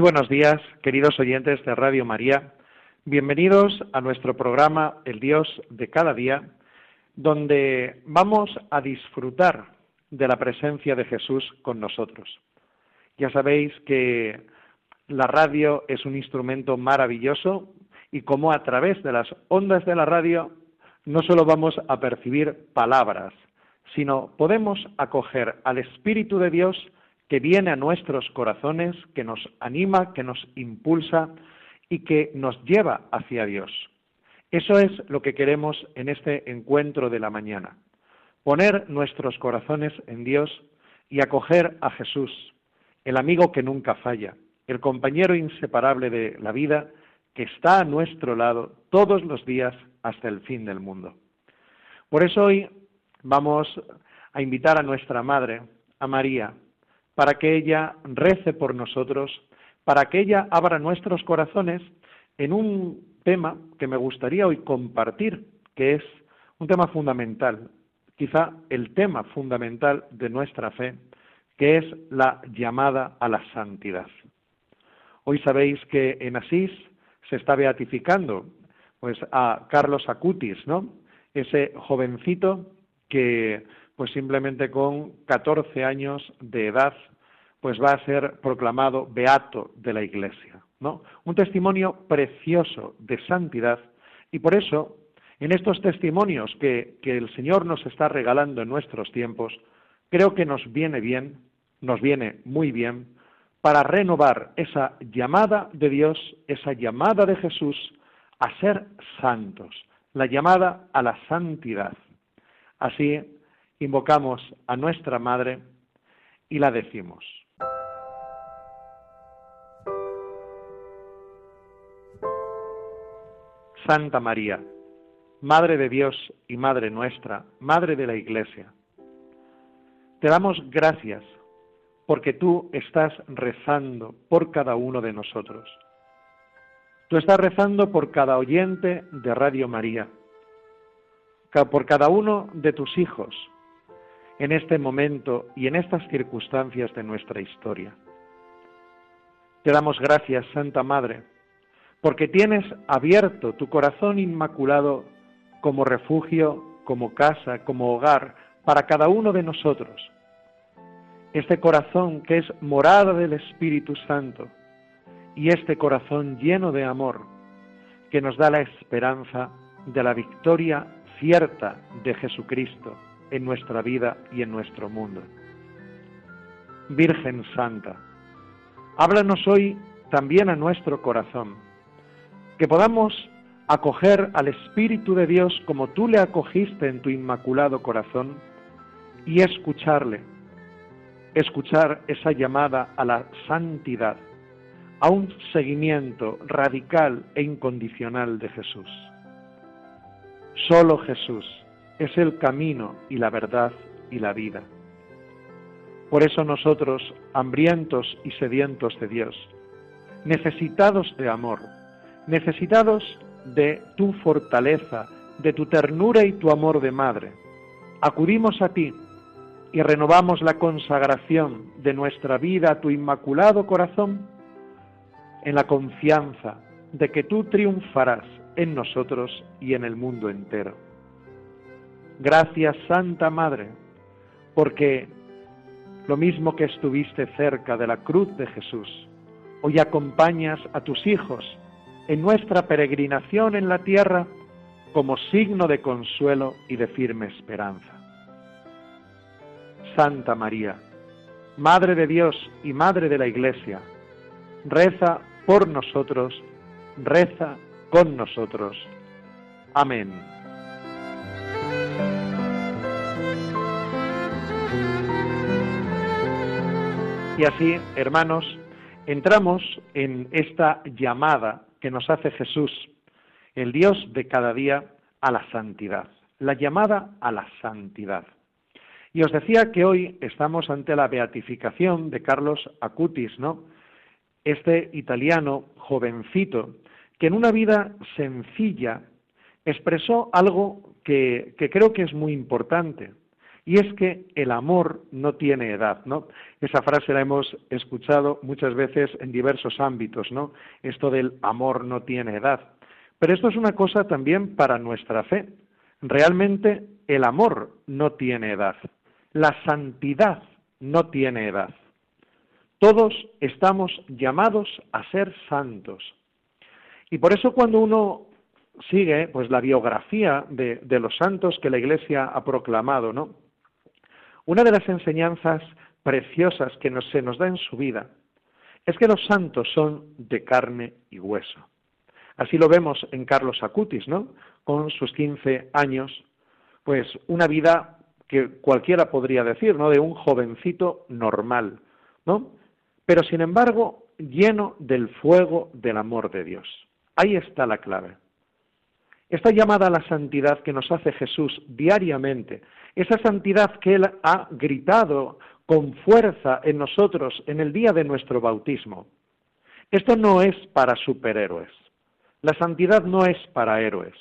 Muy buenos días, queridos oyentes de Radio María. Bienvenidos a nuestro programa El Dios de cada día, donde vamos a disfrutar de la presencia de Jesús con nosotros. Ya sabéis que la radio es un instrumento maravilloso y como a través de las ondas de la radio no solo vamos a percibir palabras, sino podemos acoger al Espíritu de Dios que viene a nuestros corazones, que nos anima, que nos impulsa y que nos lleva hacia Dios. Eso es lo que queremos en este encuentro de la mañana. Poner nuestros corazones en Dios y acoger a Jesús, el amigo que nunca falla, el compañero inseparable de la vida que está a nuestro lado todos los días hasta el fin del mundo. Por eso hoy vamos a invitar a nuestra Madre, a María, para que ella rece por nosotros, para que ella abra nuestros corazones en un tema que me gustaría hoy compartir, que es un tema fundamental, quizá el tema fundamental de nuestra fe, que es la llamada a la santidad. Hoy sabéis que en Asís se está beatificando pues a Carlos Acutis, ¿no? Ese jovencito que pues simplemente con 14 años de edad pues va a ser proclamado beato de la Iglesia, ¿no? Un testimonio precioso de santidad y por eso en estos testimonios que, que el Señor nos está regalando en nuestros tiempos, creo que nos viene bien, nos viene muy bien para renovar esa llamada de Dios, esa llamada de Jesús a ser santos, la llamada a la santidad. Así invocamos a nuestra Madre y la decimos. Santa María, Madre de Dios y Madre nuestra, Madre de la Iglesia, te damos gracias porque tú estás rezando por cada uno de nosotros. Tú estás rezando por cada oyente de Radio María, por cada uno de tus hijos, en este momento y en estas circunstancias de nuestra historia. Te damos gracias, Santa Madre, porque tienes abierto tu corazón inmaculado como refugio, como casa, como hogar para cada uno de nosotros. Este corazón que es morada del Espíritu Santo y este corazón lleno de amor que nos da la esperanza de la victoria cierta de Jesucristo en nuestra vida y en nuestro mundo. Virgen Santa, háblanos hoy también a nuestro corazón, que podamos acoger al Espíritu de Dios como tú le acogiste en tu inmaculado corazón y escucharle, escuchar esa llamada a la santidad, a un seguimiento radical e incondicional de Jesús. Solo Jesús es el camino y la verdad y la vida. Por eso nosotros, hambrientos y sedientos de Dios, necesitados de amor, necesitados de tu fortaleza, de tu ternura y tu amor de madre, acudimos a ti y renovamos la consagración de nuestra vida a tu inmaculado corazón en la confianza de que tú triunfarás en nosotros y en el mundo entero. Gracias, Santa Madre, porque lo mismo que estuviste cerca de la cruz de Jesús, hoy acompañas a tus hijos en nuestra peregrinación en la tierra como signo de consuelo y de firme esperanza. Santa María, Madre de Dios y Madre de la Iglesia, reza por nosotros, reza con nosotros. Amén. Y así, hermanos, entramos en esta llamada que nos hace Jesús, el Dios de cada día, a la santidad, la llamada a la santidad. Y os decía que hoy estamos ante la beatificación de Carlos Acutis, ¿no? Este italiano jovencito que en una vida sencilla expresó algo que, que creo que es muy importante, y es que el amor no tiene edad, ¿no? Esa frase la hemos escuchado muchas veces en diversos ámbitos, ¿no? Esto del amor no tiene edad. Pero esto es una cosa también para nuestra fe. Realmente el amor no tiene edad. La santidad no tiene edad. Todos estamos llamados a ser santos. Y por eso cuando uno sigue pues la biografía de, de los santos que la Iglesia ha proclamado, ¿no? Una de las enseñanzas preciosas que se nos da en su vida es que los santos son de carne y hueso. Así lo vemos en Carlos Acutis, ¿no? Con sus 15 años, pues una vida que cualquiera podría decir, ¿no? De un jovencito normal, ¿no? Pero sin embargo, lleno del fuego del amor de Dios. Ahí está la clave. Esta llamada a la santidad que nos hace Jesús diariamente, esa santidad que Él ha gritado con fuerza en nosotros en el día de nuestro bautismo, esto no es para superhéroes. La santidad no es para héroes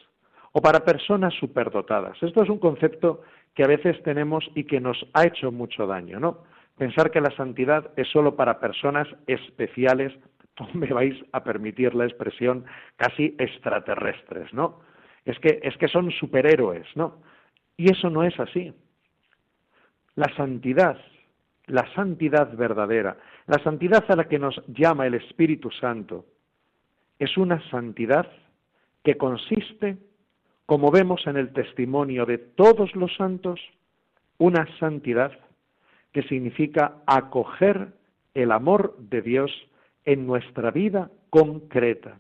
o para personas superdotadas. Esto es un concepto que a veces tenemos y que nos ha hecho mucho daño, ¿no? Pensar que la santidad es solo para personas especiales, me vais a permitir la expresión, casi extraterrestres, ¿no? Es que, es que son superhéroes, ¿no? Y eso no es así. La santidad, la santidad verdadera, la santidad a la que nos llama el Espíritu Santo, es una santidad que consiste, como vemos en el testimonio de todos los santos, una santidad que significa acoger el amor de Dios en nuestra vida concreta,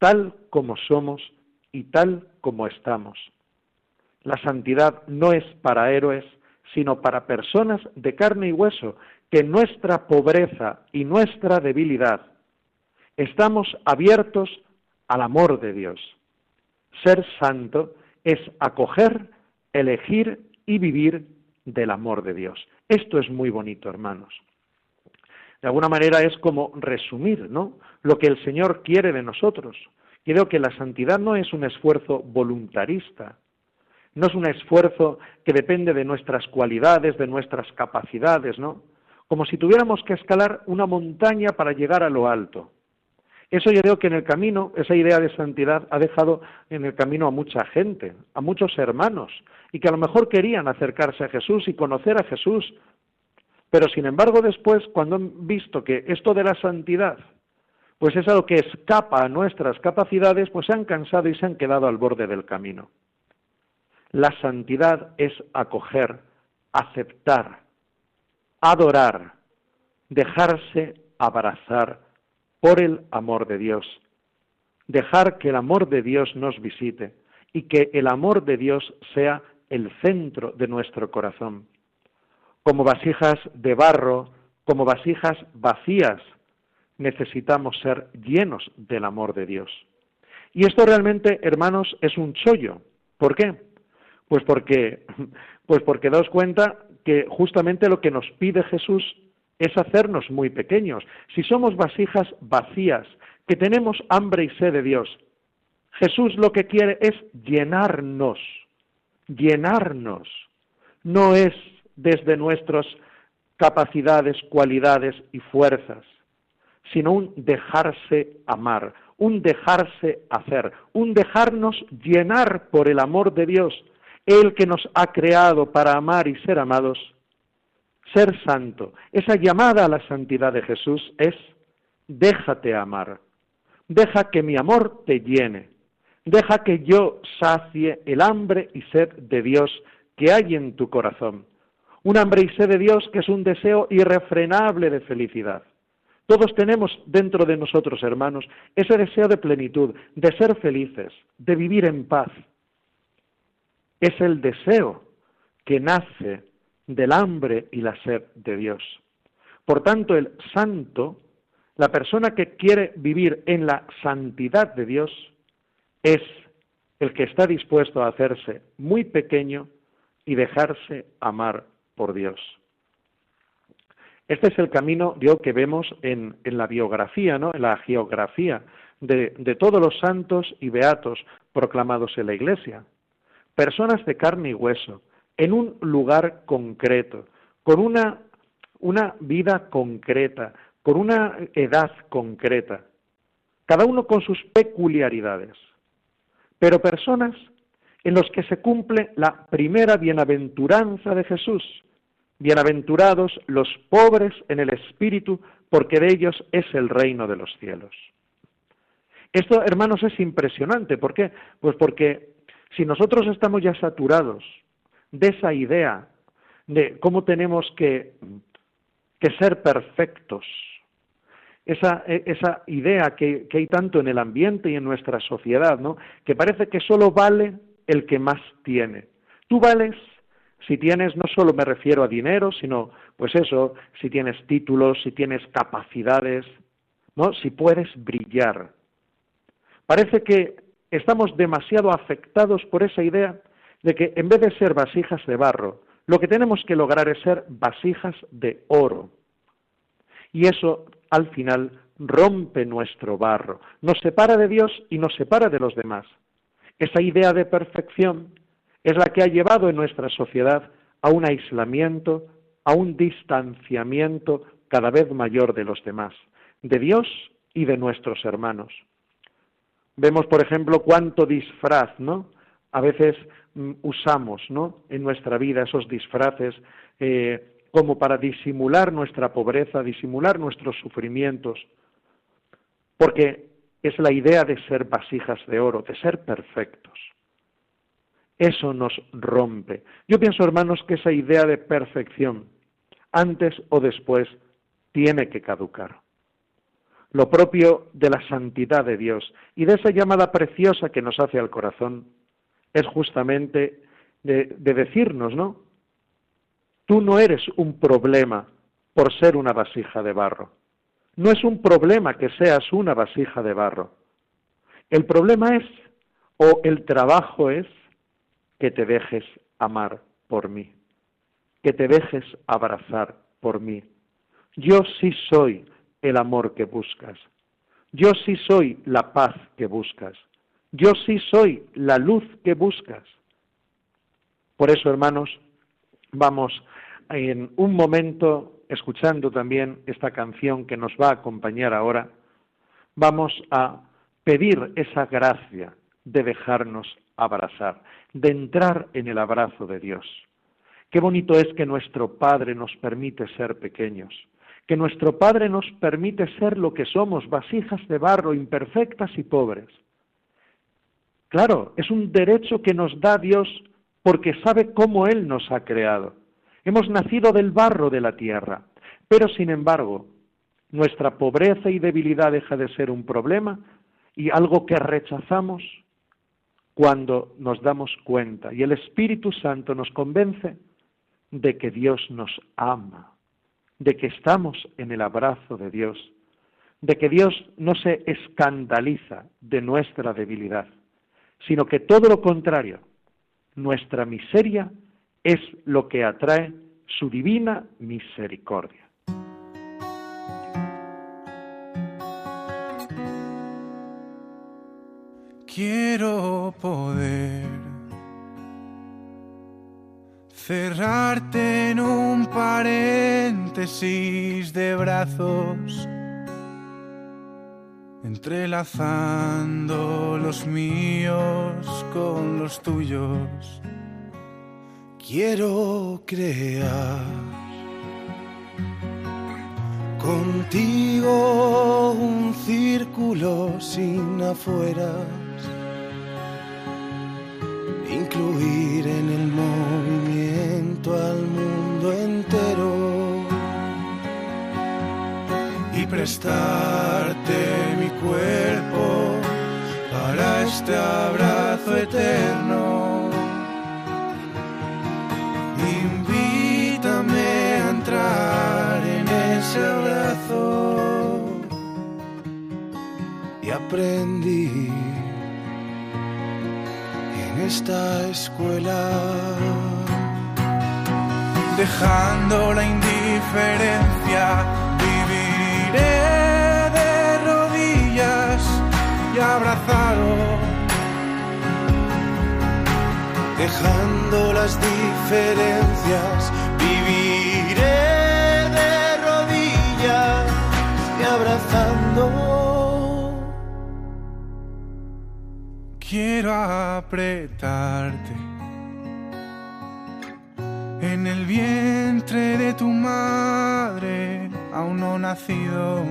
tal como somos y tal como estamos. La santidad no es para héroes, sino para personas de carne y hueso, que nuestra pobreza y nuestra debilidad estamos abiertos al amor de Dios. Ser santo es acoger, elegir y vivir del amor de Dios. Esto es muy bonito, hermanos. De alguna manera es como resumir, ¿no? Lo que el Señor quiere de nosotros. Creo que la santidad no es un esfuerzo voluntarista, no es un esfuerzo que depende de nuestras cualidades, de nuestras capacidades, ¿no? Como si tuviéramos que escalar una montaña para llegar a lo alto. Eso yo creo que en el camino, esa idea de santidad ha dejado en el camino a mucha gente, a muchos hermanos, y que a lo mejor querían acercarse a Jesús y conocer a Jesús. Pero sin embargo después, cuando han visto que esto de la santidad, pues es algo que escapa a nuestras capacidades, pues se han cansado y se han quedado al borde del camino. La santidad es acoger, aceptar, adorar, dejarse abrazar por el amor de Dios. Dejar que el amor de Dios nos visite y que el amor de Dios sea el centro de nuestro corazón. Como vasijas de barro, como vasijas vacías, necesitamos ser llenos del amor de Dios. Y esto realmente, hermanos, es un chollo. ¿Por qué? Pues porque, pues porque daos cuenta que justamente lo que nos pide Jesús es hacernos muy pequeños. Si somos vasijas vacías, que tenemos hambre y sed de Dios, Jesús lo que quiere es llenarnos, llenarnos. No es desde nuestras capacidades, cualidades y fuerzas, sino un dejarse amar, un dejarse hacer, un dejarnos llenar por el amor de Dios, el que nos ha creado para amar y ser amados. Ser santo, esa llamada a la santidad de Jesús es déjate amar, deja que mi amor te llene, deja que yo sacie el hambre y sed de Dios que hay en tu corazón. Un hambre y sed de Dios que es un deseo irrefrenable de felicidad. Todos tenemos dentro de nosotros, hermanos, ese deseo de plenitud, de ser felices, de vivir en paz. Es el deseo que nace del hambre y la sed de Dios. Por tanto, el santo, la persona que quiere vivir en la santidad de Dios, es el que está dispuesto a hacerse muy pequeño y dejarse amar por Dios. Este es el camino, que vemos en, la biografía, ¿no? en la geografía de todos los santos y beatos proclamados en la Iglesia. Personas de carne y hueso, en un lugar concreto, con una, una vida concreta, con una edad concreta, cada uno con sus peculiaridades, pero personas en los que se cumple la primera bienaventuranza de Jesús, Bienaventurados los pobres en el espíritu, porque de ellos es el reino de los cielos. Esto, hermanos, es impresionante. ¿Por qué? Pues porque si nosotros estamos ya saturados de esa idea de cómo tenemos que, que ser perfectos, esa, esa idea que, que, hay tanto en el ambiente y en nuestra sociedad, ¿no? que parece que solo vale el que más tiene. Tú vales si tienes, no solo me refiero a dinero, sino, pues eso, si tienes títulos, si tienes capacidades, ¿no? Si puedes brillar. Parece que estamos demasiado afectados por esa idea de que en vez de ser vasijas de barro, lo que tenemos que lograr es ser vasijas de oro. Y eso, al final, rompe nuestro barro, nos separa de Dios y nos separa de los demás. Esa idea de perfección es la que ha llevado en nuestra sociedad a un aislamiento, a un distanciamiento cada vez mayor de los demás, de Dios y de nuestros hermanos. Vemos, por ejemplo, cuánto disfraz, ¿no? A veces mm, usamos, ¿no? En nuestra vida esos disfraces eh, como para disimular nuestra pobreza, disimular nuestros sufrimientos, porque es la idea de ser vasijas de oro, de ser perfectos. Eso nos rompe. Yo pienso, hermanos, que esa idea de perfección, antes o después, tiene que caducar. Lo propio de la santidad de Dios y de esa llamada preciosa que nos hace al corazón es justamente de, de decirnos, ¿no? Tú no eres un problema por ser una vasija de barro. No es un problema que seas una vasija de barro. El problema es, o el trabajo es, que te dejes amar por mí, que te dejes abrazar por mí. Yo sí soy el amor que buscas, yo sí soy la paz que buscas, yo sí soy la luz que buscas. Por eso, hermanos, vamos en un momento, escuchando también esta canción que nos va a acompañar ahora, vamos a pedir esa gracia de dejarnos abrazar, de entrar en el abrazo de Dios. Qué bonito es que nuestro Padre nos permite ser pequeños, que nuestro Padre nos permite ser lo que somos, vasijas de barro, imperfectas y pobres. Claro, es un derecho que nos da Dios porque sabe cómo Él nos ha creado. Hemos nacido del barro de la tierra, pero sin embargo, nuestra pobreza y debilidad deja de ser un problema y algo que rechazamos cuando nos damos cuenta y el Espíritu Santo nos convence de que Dios nos ama, de que estamos en el abrazo de Dios, de que Dios no se escandaliza de nuestra debilidad, sino que todo lo contrario, nuestra miseria es lo que atrae su divina misericordia. quiero poder cerrarte en un paréntesis de brazos entrelazando los míos con los tuyos. Quiero crear contigo un círculo sin afueras, incluir en prestarte mi cuerpo para este abrazo eterno. Invítame a entrar en ese abrazo y aprendí en esta escuela dejando la indiferencia abrazado, dejando las diferencias, viviré de rodillas y abrazando. Quiero apretarte en el vientre de tu madre aún no nacido,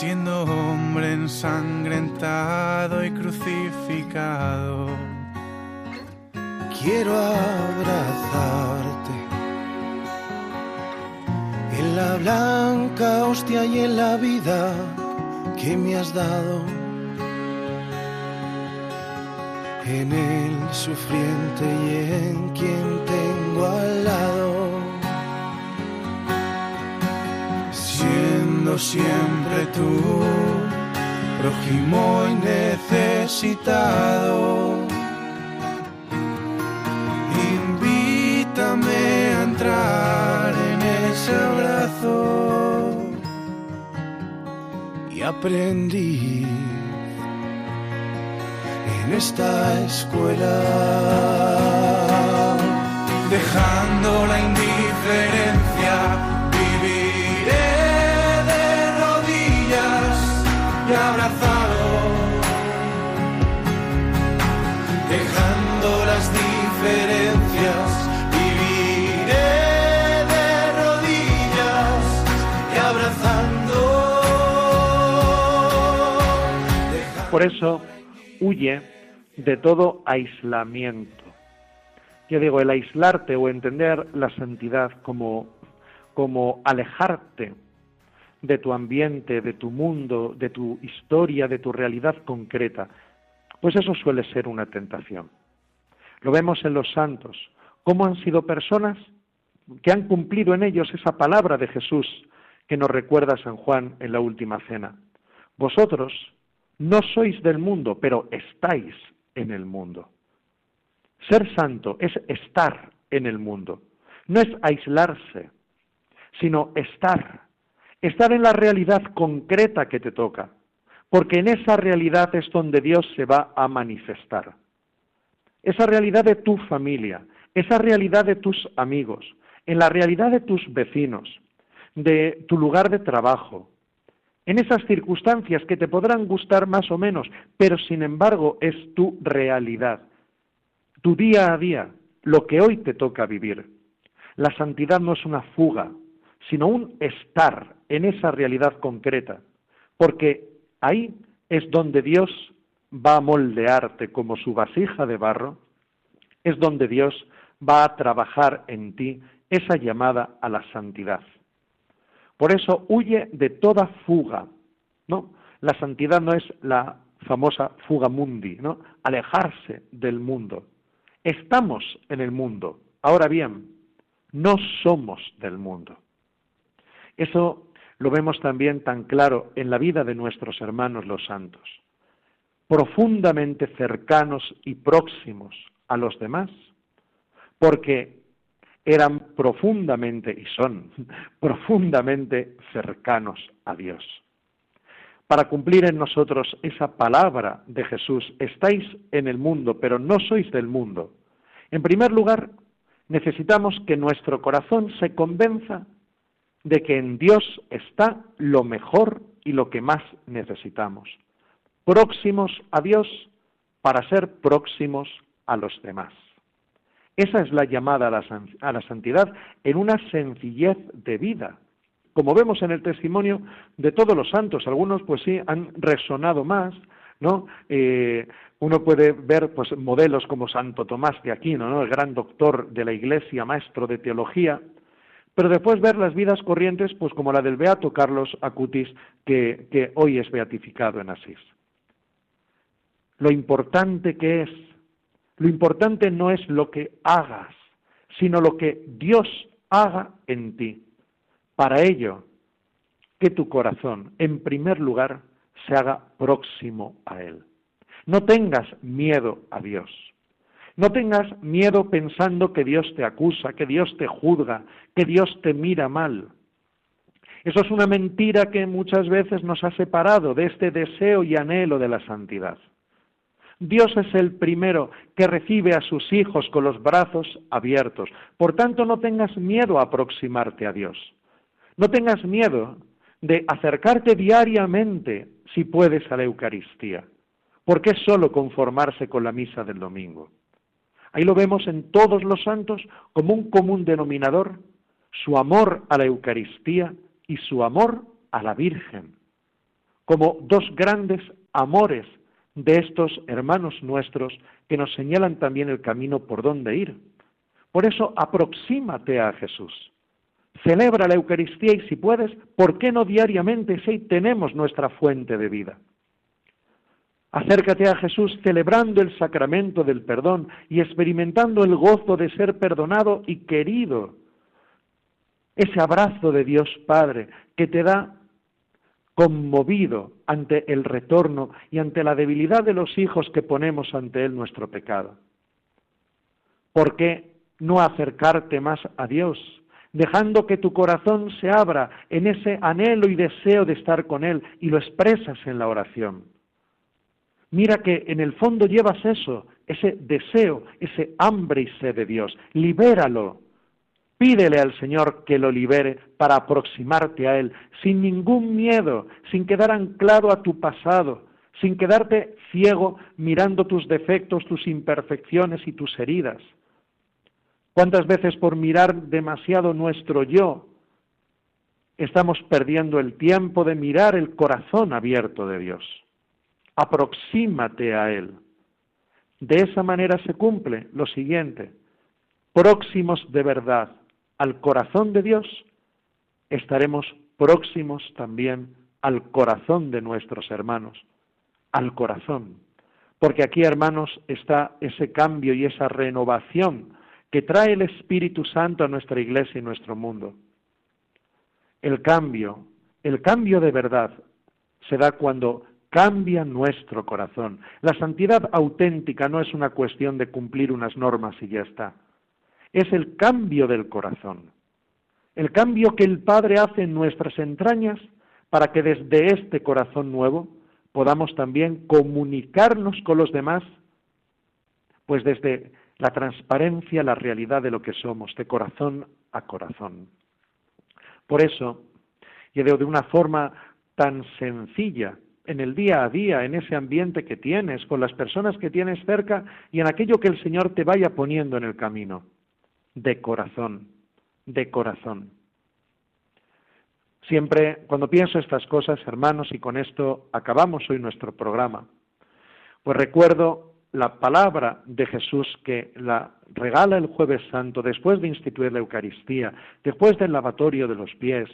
siendo hombre ensangrentado y crucificado. Quiero abrazarte en la blanca hostia y en la vida que me has dado. En el sufriente y en quien tengo al lado. Siempre tú, prójimo y necesitado. Invítame a entrar en ese abrazo y aprendí en esta escuela, dejando la indiferencia Por eso, huye de todo aislamiento. Yo digo, el aislarte o entender la santidad como, como alejarte de tu ambiente, de tu mundo, de tu historia, de tu realidad concreta, pues eso suele ser una tentación. Lo vemos en los santos, cómo han sido personas que han cumplido en ellos esa palabra de Jesús que nos recuerda San Juan en la última cena. Vosotros no sois del mundo, pero estáis en el mundo. Ser santo es estar en el mundo, no es aislarse, sino estar estar en la realidad concreta que te toca, porque en esa realidad es donde Dios se va a manifestar. Esa realidad de tu familia, esa realidad de tus amigos, en la realidad de tus vecinos, de tu lugar de trabajo, en esas circunstancias que te podrán gustar más o menos, pero sin embargo es tu realidad, tu día a día, lo que hoy te toca vivir. La santidad no es una fuga, sino un estar en esa realidad concreta, porque ahí es donde Dios va a moldearte como su vasija de barro, es donde Dios va a trabajar en ti esa llamada a la santidad. Por eso huye de toda fuga, ¿no? La santidad no es la famosa fuga mundi, ¿no? Alejarse del mundo. Estamos en el mundo. Ahora bien, no somos del mundo. Eso lo vemos también tan claro en la vida de nuestros hermanos los santos, profundamente cercanos y próximos a los demás, porque eran profundamente y son profundamente cercanos a Dios. Para cumplir en nosotros esa palabra de Jesús, estáis en el mundo, pero no sois del mundo. En primer lugar, necesitamos que nuestro corazón se convenza de que en Dios está lo mejor y lo que más necesitamos. Próximos a Dios para ser próximos a los demás. Esa es la llamada a la, a la, santidad en una sencillez de vida. Como vemos en el testimonio de todos los santos, algunos pues sí han resonado más, ¿no? Eh, uno puede ver pues modelos como Santo Tomás de Aquino, ¿no? El gran doctor de la Iglesia, maestro de teología, pero después ver las vidas corrientes, pues como la del beato Carlos Acutis, que, que hoy es beatificado en Asís. Lo importante que es, lo importante no es lo que hagas, sino lo que Dios haga en ti. Para ello, que tu corazón, en primer lugar, se haga próximo a Él. No tengas miedo a Dios. No tengas miedo pensando que Dios te acusa, que Dios te juzga, que Dios te mira mal. Eso es una mentira que muchas veces nos ha separado de este deseo y anhelo de la santidad. Dios es el primero que recibe a sus hijos con los brazos abiertos. Por tanto, no tengas miedo a aproximarte a Dios. No tengas miedo de acercarte diariamente, si puedes, a la Eucaristía. ¿Por qué solo conformarse con la misa del domingo? Ahí lo vemos en todos los santos como un común denominador, su amor a la Eucaristía y su amor a la Virgen, como dos grandes amores de estos hermanos nuestros que nos señalan también el camino por donde ir. Por eso aproxímate a Jesús. Celebra la Eucaristía y si puedes, ¿por qué no diariamente si tenemos nuestra fuente de vida? Acércate a Jesús celebrando el sacramento del perdón y experimentando el gozo de ser perdonado y querido. Ese abrazo de Dios Padre que te da conmovido ante el retorno y ante la debilidad de los hijos que ponemos ante Él nuestro pecado. ¿Por qué no acercarte más a Dios, dejando que tu corazón se abra en ese anhelo y deseo de estar con Él y lo expresas en la oración? Mira que en el fondo llevas eso, ese deseo, ese hambre y sed de Dios. Libéralo. Pídele al Señor que lo libere para aproximarte a Él, sin ningún miedo, sin quedar anclado a tu pasado, sin quedarte ciego mirando tus defectos, tus imperfecciones y tus heridas. ¿Cuántas veces por mirar demasiado nuestro yo estamos perdiendo el tiempo de mirar el corazón abierto de Dios? aproxímate a Él. De esa manera se cumple lo siguiente, próximos de verdad al corazón de Dios, estaremos próximos también al corazón de nuestros hermanos, al corazón. Porque aquí, hermanos, está ese cambio y esa renovación que trae el Espíritu Santo a nuestra iglesia y nuestro mundo. El cambio, el cambio de verdad se da cuando cambia nuestro corazón. La santidad auténtica no es una cuestión de cumplir unas normas y ya está. Es el cambio del corazón. El cambio que el Padre hace en nuestras entrañas para que desde este corazón nuevo podamos también comunicarnos con los demás, pues desde la transparencia, la realidad de lo que somos, de corazón a corazón. Por eso, y de una forma tan sencilla en el día a día, en ese ambiente que tienes, con las personas que tienes cerca y en aquello que el Señor te vaya poniendo en el camino, de corazón, de corazón. Siempre cuando pienso estas cosas, hermanos, y con esto acabamos hoy nuestro programa, pues recuerdo la palabra de Jesús que la regala el jueves santo después de instituir la Eucaristía, después del lavatorio de los pies,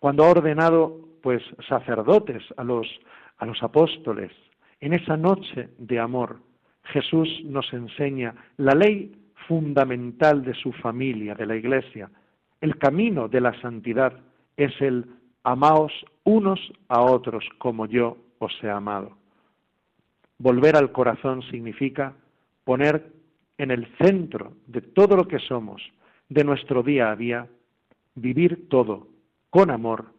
cuando ha ordenado pues sacerdotes a los, a los apóstoles. En esa noche de amor, Jesús nos enseña la ley fundamental de su familia, de la iglesia. El camino de la santidad es el amaos unos a otros como yo os he amado. Volver al corazón significa poner en el centro de todo lo que somos, de nuestro día a día, vivir todo con amor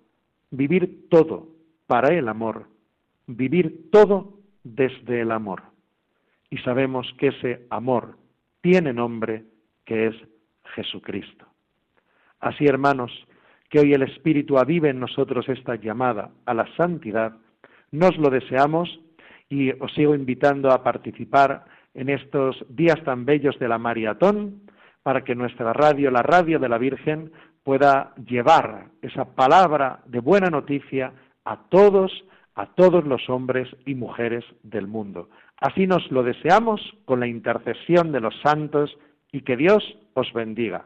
vivir todo para el amor, vivir todo desde el amor. Y sabemos que ese amor tiene nombre que es Jesucristo. Así, hermanos, que hoy el Espíritu avive en nosotros esta llamada a la santidad, nos lo deseamos y os sigo invitando a participar en estos días tan bellos de la maratón para que nuestra radio, la radio de la Virgen, pueda llevar esa palabra de buena noticia a todos, a todos los hombres y mujeres del mundo. Así nos lo deseamos con la intercesión de los santos y que Dios os bendiga.